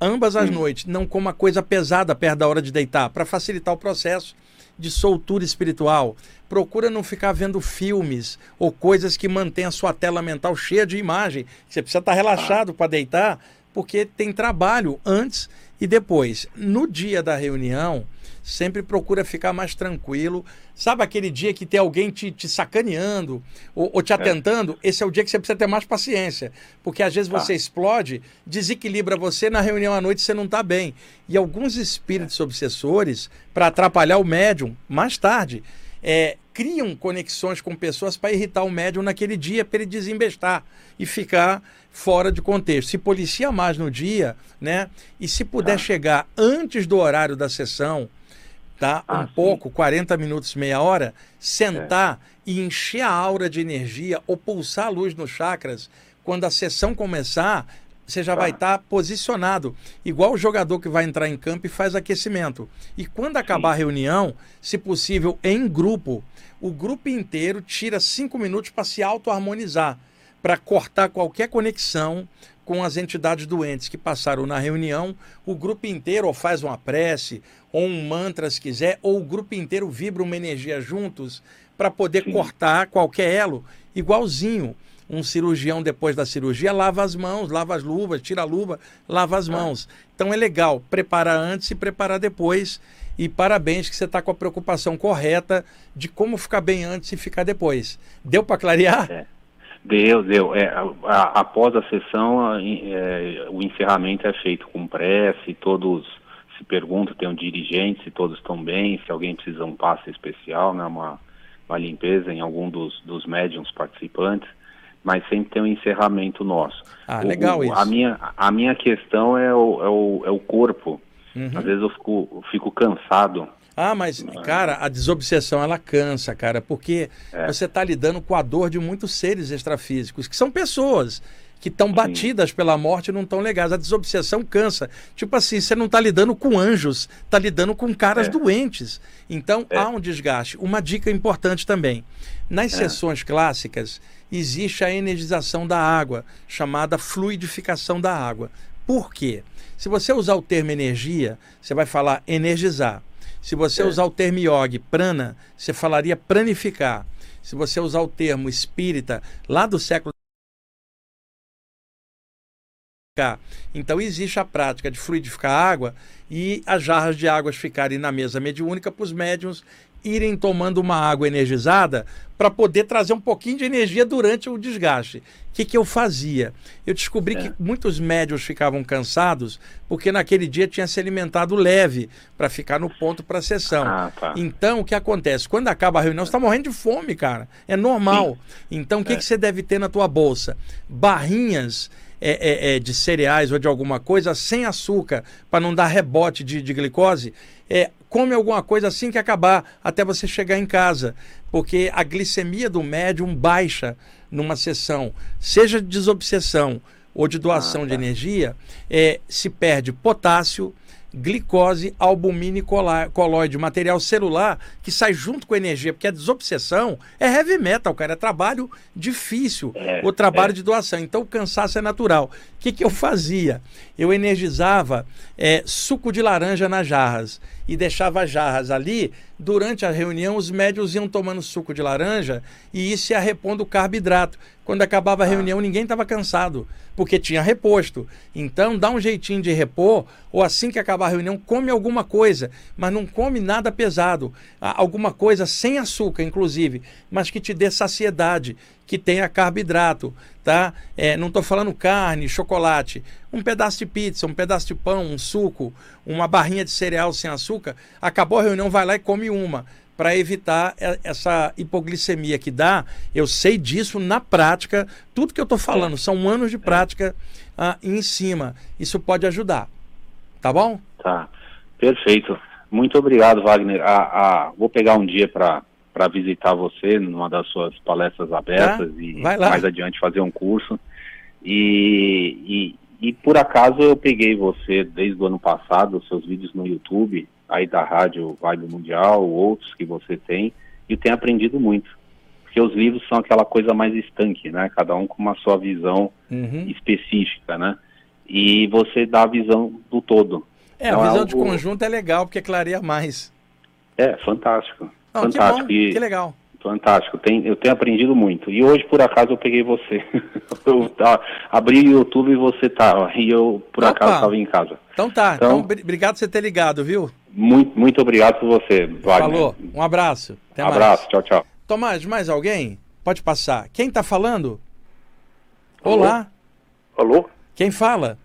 ambas as hum. noites, não coma coisa pesada perto da hora de deitar, para facilitar o processo de soltura espiritual. Procura não ficar vendo filmes ou coisas que mantêm a sua tela mental cheia de imagem. Você precisa estar relaxado para deitar, porque tem trabalho antes e depois. No dia da reunião, sempre procura ficar mais tranquilo. Sabe aquele dia que tem alguém te, te sacaneando ou, ou te é. atentando? É. Esse é o dia que você precisa ter mais paciência. Porque às vezes você ah. explode, desequilibra você, na reunião à noite você não está bem. E alguns espíritos é. obsessores, para atrapalhar o médium, mais tarde, é, criam conexões com pessoas para irritar o médium naquele dia, para ele desembestar e ficar fora de contexto. Se policia mais no dia, né? E se puder ah. chegar antes do horário da sessão, tá? Ah, um sim. pouco, 40 minutos, meia hora, sentar é. e encher a aura de energia ou pulsar a luz nos chakras, quando a sessão começar, você já vai estar tá posicionado, igual o jogador que vai entrar em campo e faz aquecimento. E quando acabar Sim. a reunião, se possível em grupo, o grupo inteiro tira cinco minutos para se auto-harmonizar, para cortar qualquer conexão com as entidades doentes que passaram na reunião. O grupo inteiro ou faz uma prece, ou um mantra se quiser, ou o grupo inteiro vibra uma energia juntos para poder Sim. cortar qualquer elo, igualzinho um cirurgião depois da cirurgia lava as mãos, lava as luvas, tira a luva, lava as mãos. Então é legal preparar antes e preparar depois. E parabéns que você está com a preocupação correta de como ficar bem antes e ficar depois. Deu para clarear? É. Deu, deu. É, a, a, após a sessão, a, é, o encerramento é feito com prece, todos se perguntam, tem um dirigente, se todos estão bem, se alguém precisa de um passe especial, né, uma, uma limpeza em algum dos, dos médiums participantes mas sempre tem um encerramento nosso. Ah, legal o, isso. A minha, a minha questão é o, é o, é o corpo. Uhum. Às vezes eu fico, eu fico cansado. Ah, mas, cara, a desobsessão ela cansa, cara, porque é. você está lidando com a dor de muitos seres extrafísicos, que são pessoas que estão batidas pela morte e não estão legais. A desobsessão cansa. Tipo assim, você não está lidando com anjos, está lidando com caras é. doentes. Então é. há um desgaste. Uma dica importante também. Nas é. sessões clássicas, existe a energização da água, chamada fluidificação da água. Por quê? Se você usar o termo energia, você vai falar energizar. Se você é. usar o termo yogi, prana, você falaria pranificar. Se você usar o termo espírita, lá do século então existe a prática de fluidificar a água e as jarras de águas ficarem na mesa mediúnica para os médiums irem tomando uma água energizada para poder trazer um pouquinho de energia durante o desgaste. O que, que eu fazia? Eu descobri é. que muitos médios ficavam cansados porque naquele dia tinha se alimentado leve para ficar no ponto para a sessão. Ah, tá. Então, o que acontece? Quando acaba a reunião, você está morrendo de fome, cara. É normal. Sim. Então, o que, é. que você deve ter na tua bolsa? Barrinhas é, é, é, de cereais ou de alguma coisa sem açúcar, para não dar rebote de, de glicose, é, come alguma coisa assim que acabar, até você chegar em casa. Porque a glicemia do médium baixa numa sessão, seja de desobsessão ou de doação ah, tá. de energia, é, se perde potássio, glicose, albumina e colóide, material celular que sai junto com a energia, porque a desobsessão é heavy metal, cara, é trabalho difícil, é, o trabalho é. de doação. Então o cansaço é natural. O que, que eu fazia? Eu energizava é, suco de laranja nas jarras e deixava as jarras ali. Durante a reunião, os médios iam tomando suco de laranja e isso ia repondo o carboidrato. Quando acabava a ah. reunião, ninguém estava cansado, porque tinha reposto. Então, dá um jeitinho de repor, ou assim que acabar acabar a reunião, come alguma coisa, mas não come nada pesado. Alguma coisa sem açúcar, inclusive, mas que te dê saciedade, que tenha carboidrato, tá? É, não estou falando carne, chocolate. Um pedaço de pizza, um pedaço de pão, um suco, uma barrinha de cereal sem açúcar. Acabou a reunião, vai lá e come uma para evitar essa hipoglicemia que dá. Eu sei disso na prática. Tudo que eu estou falando são anos de prática ah, em cima. Isso pode ajudar. Tá bom? Tá. Perfeito. Muito obrigado, Wagner. Ah, ah, vou pegar um dia para para visitar você numa das suas palestras abertas tá? e mais adiante fazer um curso. E, e, e, por acaso eu peguei você desde o ano passado, os seus vídeos no YouTube, aí da Rádio Vibe Mundial, outros que você tem, e tenho aprendido muito. Porque os livros são aquela coisa mais estanque, né? Cada um com uma sua visão uhum. específica, né? E você dá a visão do todo. É, então, a visão é algo... de conjunto é legal, porque clareia mais. É, fantástico. Não, fantástico. Que, bom, que legal. Fantástico, tem, eu tenho aprendido muito. E hoje, por acaso, eu peguei você. eu tá, abri o YouTube e você tá. E eu, por Opa. acaso, estava em casa. Então tá. Então, então, obrigado por você ter ligado, viu? Muito, muito obrigado por você, Wagner. Falou. Um abraço. Até mais. abraço. Tchau, tchau. Tomás, mais alguém? Pode passar. Quem está falando? Olá. Alô? Quem fala?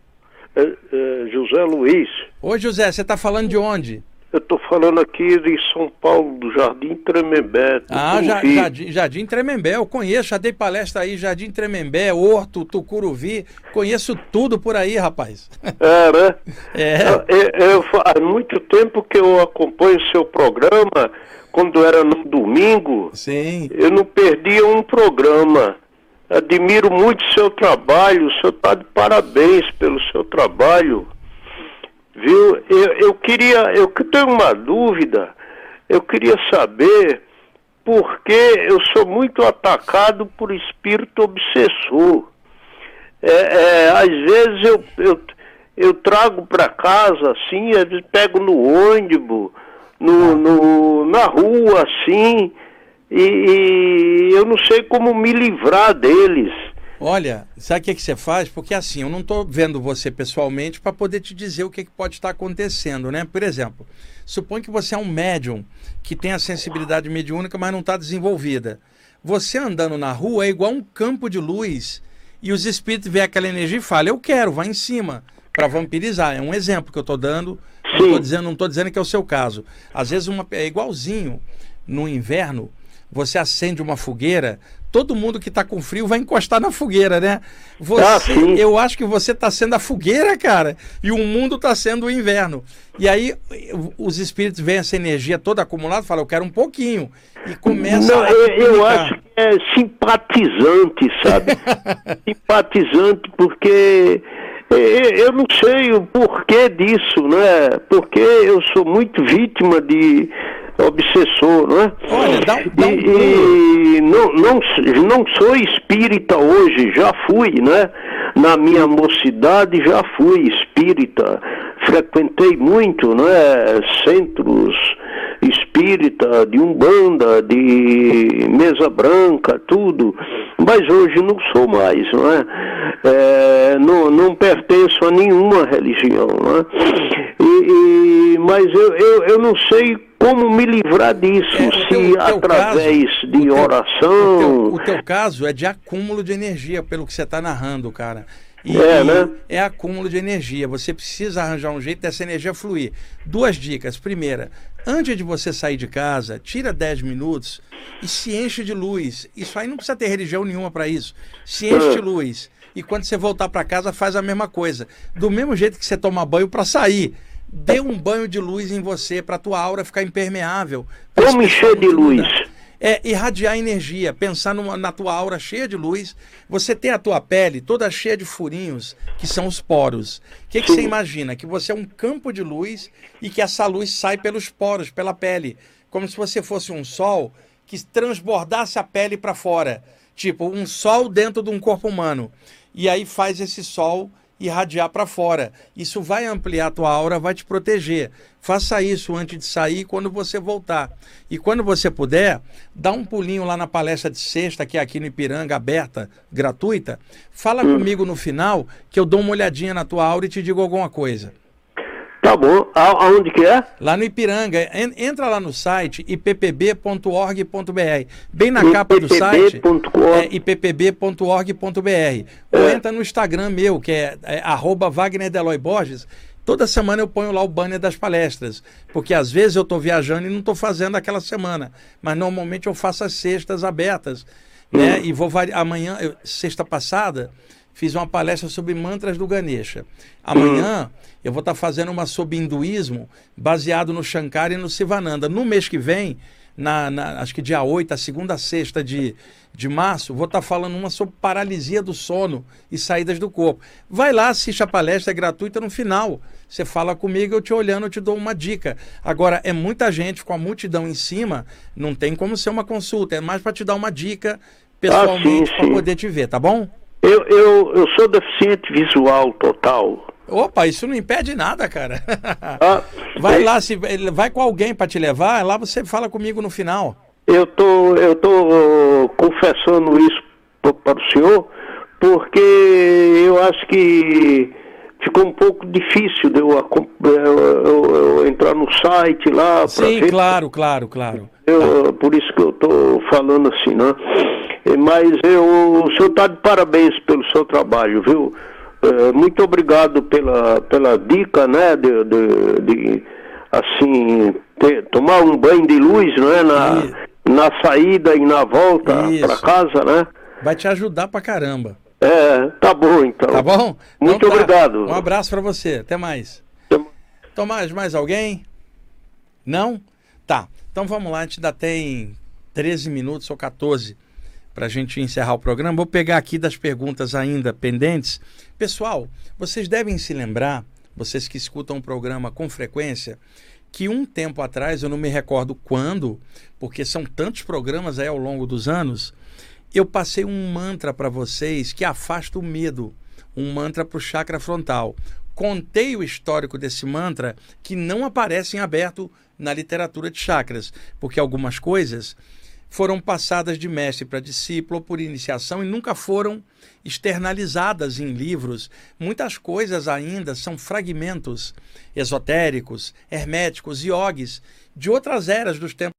É, é, José Luiz. Oi, José. Você está falando de onde? Eu estou falando aqui de São Paulo, do Jardim Tremembé. Ah, ja, Jardim, Jardim Tremembé, eu conheço, já dei palestra aí, Jardim Tremembé, Horto, Tucuruvi, conheço tudo por aí, rapaz. É, né? É. Eu, eu, há muito tempo que eu acompanho o seu programa, quando era no domingo. Sim. Eu não perdia um programa. Admiro muito o seu trabalho, o senhor está de parabéns pelo seu trabalho. Viu? Eu, eu queria, eu tenho uma dúvida, eu queria saber por que eu sou muito atacado por espírito obsessor. É, é, às vezes eu, eu, eu trago para casa, assim, às vezes pego no ônibus, no, no, na rua, assim, e, e eu não sei como me livrar deles. Olha, sabe o que, que você faz? Porque assim, eu não estou vendo você pessoalmente para poder te dizer o que, que pode estar acontecendo, né? Por exemplo, suponha que você é um médium que tem a sensibilidade mediúnica, mas não está desenvolvida. Você andando na rua é igual um campo de luz e os espíritos veem aquela energia e falam, eu quero, vai em cima, para vampirizar. É um exemplo que eu estou dando. Não estou dizendo, dizendo que é o seu caso. Às vezes uma, é igualzinho no inverno você acende uma fogueira, todo mundo que está com frio vai encostar na fogueira, né? Você, ah, eu acho que você está sendo a fogueira, cara, e o mundo está sendo o inverno. E aí os espíritos veem essa energia toda acumulada, falam, eu quero um pouquinho, e começa Não, a eu, eu acho que é simpatizante, sabe? simpatizante porque eu não sei o porquê disso, né? Porque eu sou muito vítima de obsessor, não é? Olha, dá, dá um... e, e não, não, não sou espírita hoje, já fui, né? Na minha mocidade já fui espírita, frequentei muito, né? Centros espírita, de umbanda, de mesa branca, tudo, mas hoje não sou mais, não é? é não, não pertenço a nenhuma religião, não é? E, e mas eu, eu, eu não sei como me livrar disso? É, se teu, através caso, de o oração. Teu, o, teu, o teu caso é de acúmulo de energia, pelo que você está narrando, cara. E, é, né? é acúmulo de energia. Você precisa arranjar um jeito dessa energia fluir. Duas dicas. Primeira, antes de você sair de casa, tira 10 minutos e se enche de luz. Isso aí não precisa ter religião nenhuma para isso. Se enche de é. luz. E quando você voltar para casa, faz a mesma coisa. Do mesmo jeito que você toma banho para sair dê um banho de luz em você para tua aura ficar impermeável. Como encher de luz? É irradiar energia, pensar numa, na tua aura cheia de luz. Você tem a tua pele toda cheia de furinhos, que são os poros. O que, que você imagina? Que você é um campo de luz e que essa luz sai pelos poros, pela pele. Como se você fosse um sol que transbordasse a pele para fora. Tipo, um sol dentro de um corpo humano. E aí faz esse sol irradiar para fora. Isso vai ampliar a tua aura, vai te proteger. Faça isso antes de sair quando você voltar. E quando você puder, dá um pulinho lá na palestra de sexta, que é aqui no Ipiranga, aberta, gratuita. Fala hum. comigo no final, que eu dou uma olhadinha na tua aura e te digo alguma coisa. Tá bom. A, aonde que é? Lá no Ipiranga. En, entra lá no site ippb.org.br. Bem na capa do site. É, ippb.org.br. Ou é. entra no Instagram meu, que é, é arroba Wagner Deloy Borges. Toda semana eu ponho lá o banner das palestras, porque às vezes eu estou viajando e não estou fazendo aquela semana, mas normalmente eu faço as sextas abertas, né? Hum. E vou variar. Amanhã, eu, sexta passada, fiz uma palestra sobre mantras do Ganesha. Amanhã hum. eu vou estar tá fazendo uma sobre hinduísmo baseado no Shankara e no Sivananda. No mês que vem, na, na acho que dia 8, a segunda a sexta de, de março, vou estar tá falando uma sobre paralisia do sono e saídas do corpo. Vai lá, assiste a palestra, é gratuita no final. Você fala comigo, eu te olhando, eu te dou uma dica. Agora, é muita gente com a multidão em cima, não tem como ser uma consulta, é mais para te dar uma dica pessoalmente ah, para poder te ver, tá bom? Eu, eu, eu sou deficiente visual total. Opa, isso não impede nada, cara. Ah, vai é... lá, se, vai com alguém para te levar, lá você fala comigo no final. Eu tô, eu tô confessando isso para o senhor, porque eu acho que ficou um pouco difícil de eu, eu, eu, entrar no site lá. Sim, ver. claro, claro, claro. Eu, por isso que eu estou falando assim, né? Mas eu, o senhor está de parabéns pelo seu trabalho, viu? É, muito obrigado pela, pela dica, né? De, de, de assim, ter, tomar um banho de luz, né? Na, na saída e na volta para casa, né? Vai te ajudar pra caramba. É, tá bom então. Tá bom? Muito então, tá. obrigado. Um abraço para você. Até mais. Tomás, mais alguém? Não? Tá. Então vamos lá, a gente ainda tem 13 minutos ou 14 para a gente encerrar o programa. Vou pegar aqui das perguntas ainda pendentes. Pessoal, vocês devem se lembrar, vocês que escutam o programa com frequência, que um tempo atrás, eu não me recordo quando, porque são tantos programas aí ao longo dos anos, eu passei um mantra para vocês que afasta o medo, um mantra para o chakra frontal. Contei o histórico desse mantra que não aparece em aberto na literatura de chakras, porque algumas coisas foram passadas de mestre para discípulo por iniciação e nunca foram externalizadas em livros. Muitas coisas ainda são fragmentos esotéricos, herméticos, iogues de outras eras dos tempos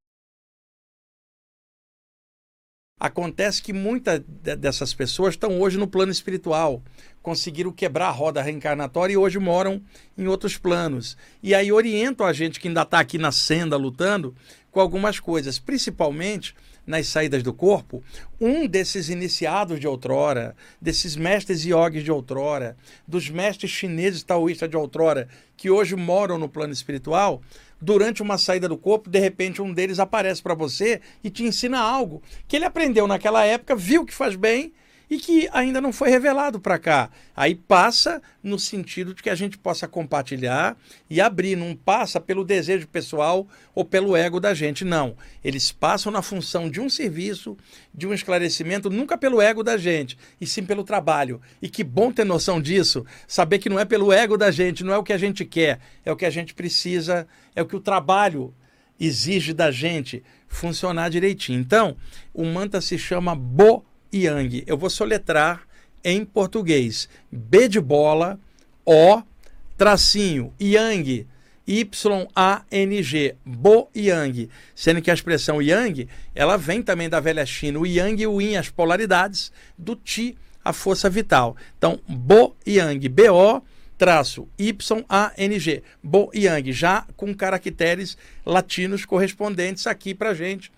Acontece que muitas dessas pessoas estão hoje no plano espiritual, conseguiram quebrar a roda reencarnatória e hoje moram em outros planos. E aí orientam a gente que ainda está aqui na senda lutando com algumas coisas, principalmente nas saídas do corpo. Um desses iniciados de outrora, desses mestres yogis de outrora, dos mestres chineses taoístas de outrora, que hoje moram no plano espiritual, durante uma saída do corpo, de repente um deles aparece para você e te ensina algo que ele aprendeu naquela época, viu que faz bem e que ainda não foi revelado para cá. Aí passa no sentido de que a gente possa compartilhar e abrir, não passa pelo desejo pessoal ou pelo ego da gente, não. Eles passam na função de um serviço, de um esclarecimento, nunca pelo ego da gente, e sim pelo trabalho. E que bom ter noção disso, saber que não é pelo ego da gente, não é o que a gente quer, é o que a gente precisa, é o que o trabalho exige da gente funcionar direitinho. Então, o manta se chama Bo Yang. Eu vou soletrar em português. B de bola, O, tracinho, Yang, Y-A-N-G, Bo Yang. Sendo que a expressão Yang, ela vem também da velha China. O Yang e o Yin, as polaridades, do Ti, a força vital. Então, Bo Yang, B-O, traço Y-A-N-G, Bo Yang, já com caracteres latinos correspondentes aqui para gente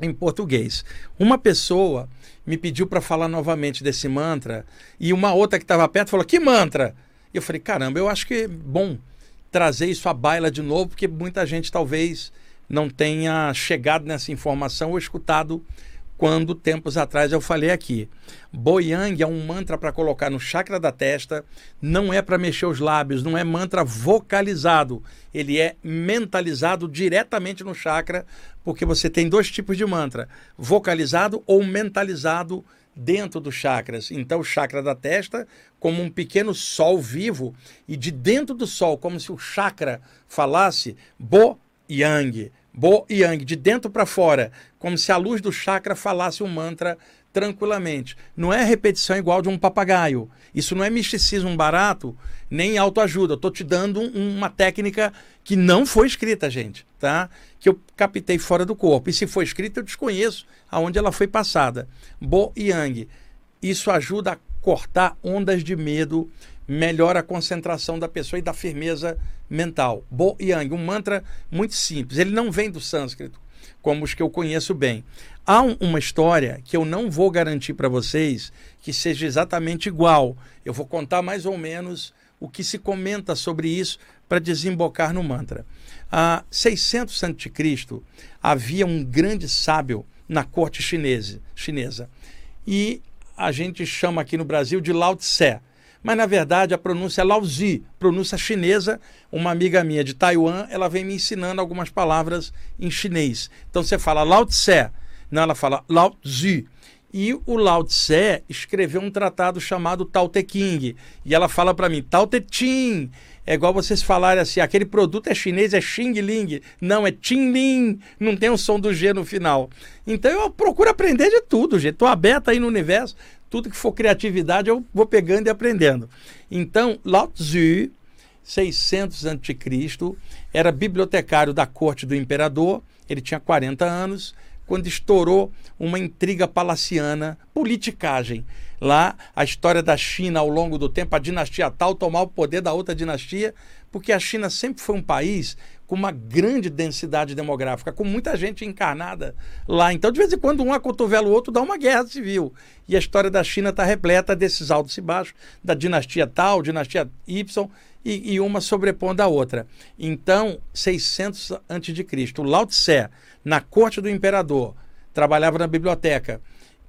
em português. Uma pessoa me pediu para falar novamente desse mantra e uma outra que estava perto falou: Que mantra? E eu falei: Caramba, eu acho que é bom trazer isso à baila de novo, porque muita gente talvez não tenha chegado nessa informação ou escutado quando tempos atrás eu falei aqui. Boyang é um mantra para colocar no chakra da testa, não é para mexer os lábios, não é mantra vocalizado, ele é mentalizado diretamente no chakra, porque você tem dois tipos de mantra, vocalizado ou mentalizado dentro dos chakras. Então, o chakra da testa, como um pequeno sol vivo, e de dentro do sol, como se o chakra falasse Bo Yang. Bo Yang, de dentro para fora, como se a luz do chakra falasse um mantra tranquilamente. Não é repetição igual de um papagaio. Isso não é misticismo barato, nem autoajuda. Estou te dando uma técnica que não foi escrita, gente, tá? Que eu captei fora do corpo. E se foi escrita, eu desconheço aonde ela foi passada. Bo Yang. Isso ajuda a cortar ondas de medo, melhora a concentração da pessoa e da firmeza mental. Bo Yang, um mantra muito simples. Ele não vem do sânscrito, como os que eu conheço bem. Há um, uma história que eu não vou garantir para vocês que seja exatamente igual. Eu vou contar mais ou menos o que se comenta sobre isso para desembocar no mantra. Há 600 a.C., havia um grande sábio na corte chinesa, chinesa. E a gente chama aqui no Brasil de Lao Tse. Mas na verdade a pronúncia é Lao Zi, pronúncia chinesa. Uma amiga minha de Taiwan, ela vem me ensinando algumas palavras em chinês. Então você fala Lao Tse, não, ela fala Lao Zi. E o Lao Tse escreveu um tratado chamado Tao Te King. E ela fala para mim, Tao Te Ching. É igual vocês falarem assim, aquele produto é chinês, é Xing Ling. Não, é Ting Ling. Não tem o som do G no final. Então eu procuro aprender de tudo, gente. Estou aberto aí no universo. Tudo que for criatividade eu vou pegando e aprendendo. Então, Lao Tzu, 600 a.C., era bibliotecário da corte do imperador. Ele tinha 40 anos quando estourou uma intriga palaciana, politicagem. Lá, a história da China ao longo do tempo, a dinastia tal tomar o poder da outra dinastia, porque a China sempre foi um país com uma grande densidade demográfica, com muita gente encarnada lá. Então, de vez em quando, um acotovela o outro, dá uma guerra civil. E a história da China está repleta desses altos e baixos, da dinastia tal, dinastia Y, e, e uma sobrepondo a outra. Então, 600 a.C., Lao Tse, na corte do imperador, trabalhava na biblioteca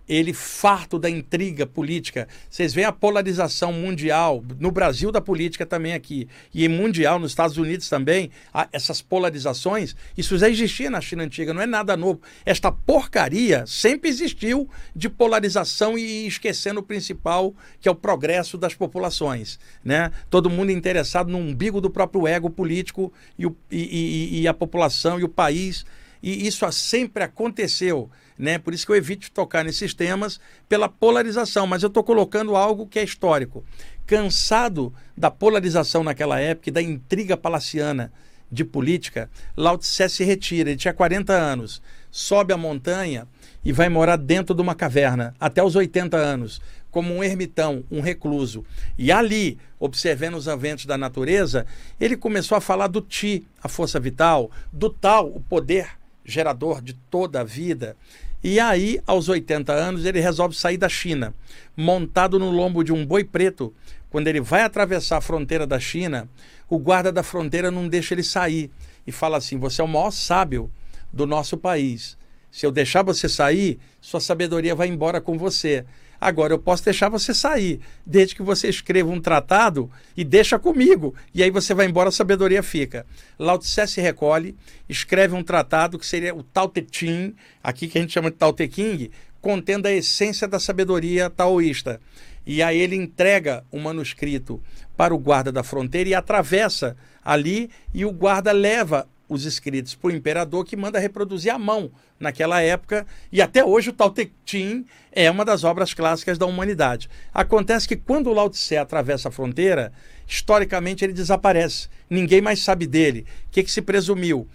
ele farto da intriga política. Vocês veem a polarização mundial, no Brasil da política também aqui, e mundial, nos Estados Unidos também, essas polarizações, isso já existia na China antiga, não é nada novo. Esta porcaria sempre existiu de polarização e esquecendo o principal, que é o progresso das populações. Né? Todo mundo interessado no umbigo do próprio ego político e, o, e, e, e a população e o país. E isso sempre aconteceu né? Por isso que eu evito tocar nesses temas pela polarização, mas eu estou colocando algo que é histórico. Cansado da polarização naquela época e da intriga palaciana de política, Lao Tse se retira. Ele tinha 40 anos, sobe a montanha e vai morar dentro de uma caverna até os 80 anos, como um ermitão, um recluso. E ali, observando os eventos da natureza, ele começou a falar do Ti, a força vital, do Tal, o poder gerador de toda a vida. E aí, aos 80 anos, ele resolve sair da China, montado no lombo de um boi preto. Quando ele vai atravessar a fronteira da China, o guarda da fronteira não deixa ele sair e fala assim: Você é o maior sábio do nosso país. Se eu deixar você sair, sua sabedoria vai embora com você. Agora eu posso deixar você sair, desde que você escreva um tratado e deixa comigo. E aí você vai embora, a sabedoria fica. Lao Tse se recolhe, escreve um tratado que seria o Tao Te Ching, aqui que a gente chama de Tao Te King, contendo a essência da sabedoria taoísta. E aí ele entrega o manuscrito para o guarda da fronteira e atravessa ali e o guarda leva os escritos para o imperador que manda reproduzir à mão naquela época e até hoje o Tao Te Ching é uma das obras clássicas da humanidade. Acontece que quando o Lao Tse atravessa a fronteira, historicamente ele desaparece. Ninguém mais sabe dele. O que, que se presumiu?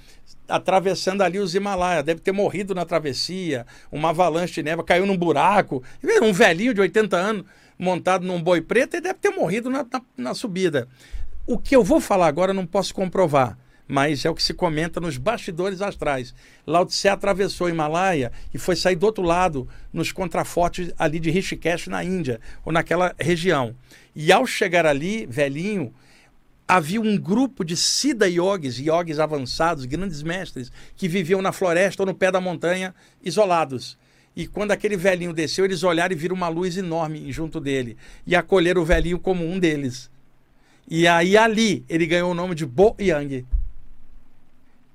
atravessando ali os Himalaias, deve ter morrido na travessia, uma avalanche de neve, caiu num buraco, um velhinho de 80 anos montado num boi preto, ele deve ter morrido na, na, na subida. O que eu vou falar agora não posso comprovar, mas é o que se comenta nos bastidores astrais. Lao Tse atravessou o Himalaia e foi sair do outro lado, nos contrafortes ali de Rishikesh, na Índia, ou naquela região. E ao chegar ali, velhinho, havia um grupo de Siddha Yogis, yogis avançados, grandes mestres, que viviam na floresta ou no pé da montanha, isolados. E quando aquele velhinho desceu, eles olharam e viram uma luz enorme junto dele. E acolheram o velhinho como um deles. E aí ali ele ganhou o nome de Bo Yang.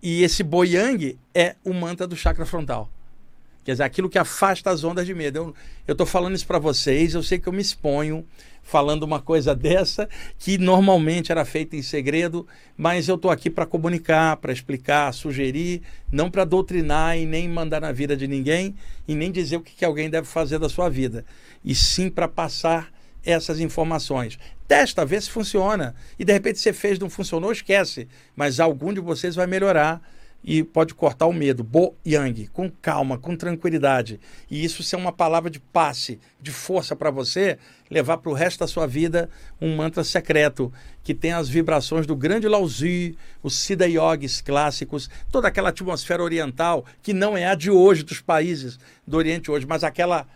E esse Boyang é o mantra do chakra frontal. Quer dizer, aquilo que afasta as ondas de medo. Eu estou falando isso para vocês, eu sei que eu me exponho falando uma coisa dessa, que normalmente era feita em segredo, mas eu estou aqui para comunicar, para explicar, sugerir, não para doutrinar e nem mandar na vida de ninguém e nem dizer o que, que alguém deve fazer da sua vida, e sim para passar essas informações. Testa, vê se funciona. E de repente você fez, não funcionou, esquece. Mas algum de vocês vai melhorar e pode cortar o medo. Bo Yang, com calma, com tranquilidade. E isso ser uma palavra de passe, de força para você, levar para o resto da sua vida um mantra secreto que tem as vibrações do grande Laozi, os Siddha Yogis clássicos, toda aquela atmosfera oriental que não é a de hoje dos países do Oriente hoje, mas aquela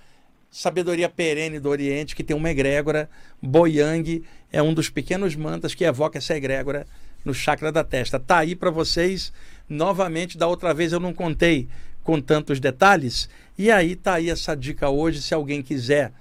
sabedoria perene do Oriente que tem uma egrégora. Boyang é um dos pequenos mantras que evoca essa egrégora no chakra da testa. Tá aí para vocês Novamente, da outra vez eu não contei com tantos detalhes. E aí tá aí essa dica hoje, se alguém quiser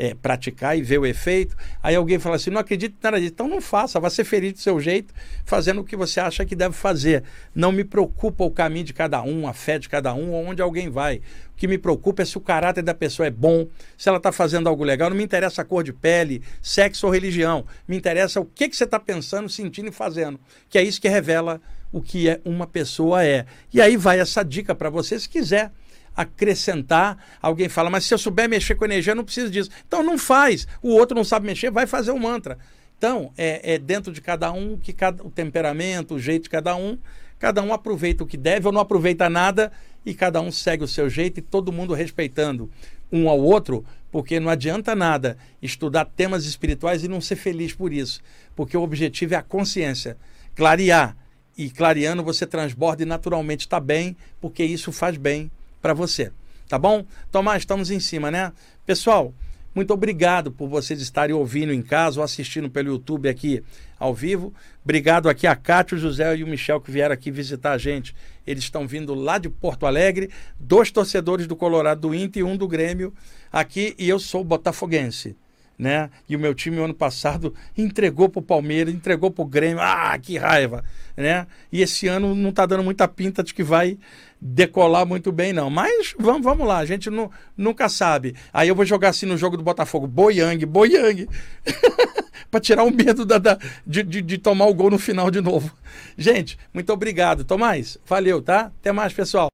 é, praticar e ver o efeito. Aí alguém fala assim: não acredito em nada disso. Então não faça, vá ser feliz do seu jeito, fazendo o que você acha que deve fazer. Não me preocupa o caminho de cada um, a fé de cada um, ou onde alguém vai. O que me preocupa é se o caráter da pessoa é bom, se ela está fazendo algo legal. Não me interessa a cor de pele, sexo ou religião. Me interessa o que, que você está pensando, sentindo e fazendo. Que é isso que revela o que é uma pessoa é. E aí vai essa dica para você, se quiser acrescentar, alguém fala, mas se eu souber mexer com energia, eu não preciso disso. Então não faz. O outro não sabe mexer, vai fazer um mantra. Então, é, é, dentro de cada um, que cada, o temperamento, o jeito de cada um, cada um aproveita o que deve ou não aproveita nada e cada um segue o seu jeito e todo mundo respeitando um ao outro, porque não adianta nada estudar temas espirituais e não ser feliz por isso, porque o objetivo é a consciência, clarear e clareando você transborda e naturalmente está bem, porque isso faz bem para você. Tá bom? Tomás, estamos em cima, né? Pessoal, muito obrigado por vocês estarem ouvindo em casa ou assistindo pelo YouTube aqui ao vivo. Obrigado aqui a Cátia, o José e o Michel que vieram aqui visitar a gente. Eles estão vindo lá de Porto Alegre, dois torcedores do Colorado do Inter e um do Grêmio aqui, e eu sou botafoguense né? E o meu time ano passado entregou para o Palmeiras, entregou para o Grêmio. Ah, que raiva, né? E esse ano não está dando muita pinta de que vai decolar muito bem, não. Mas vamos, vamos lá, a gente nunca sabe. Aí eu vou jogar assim no jogo do Botafogo, Boiang, Boiang, para tirar o medo da, da de, de, de tomar o gol no final de novo. Gente, muito obrigado. Tomás, valeu, tá? Até mais, pessoal.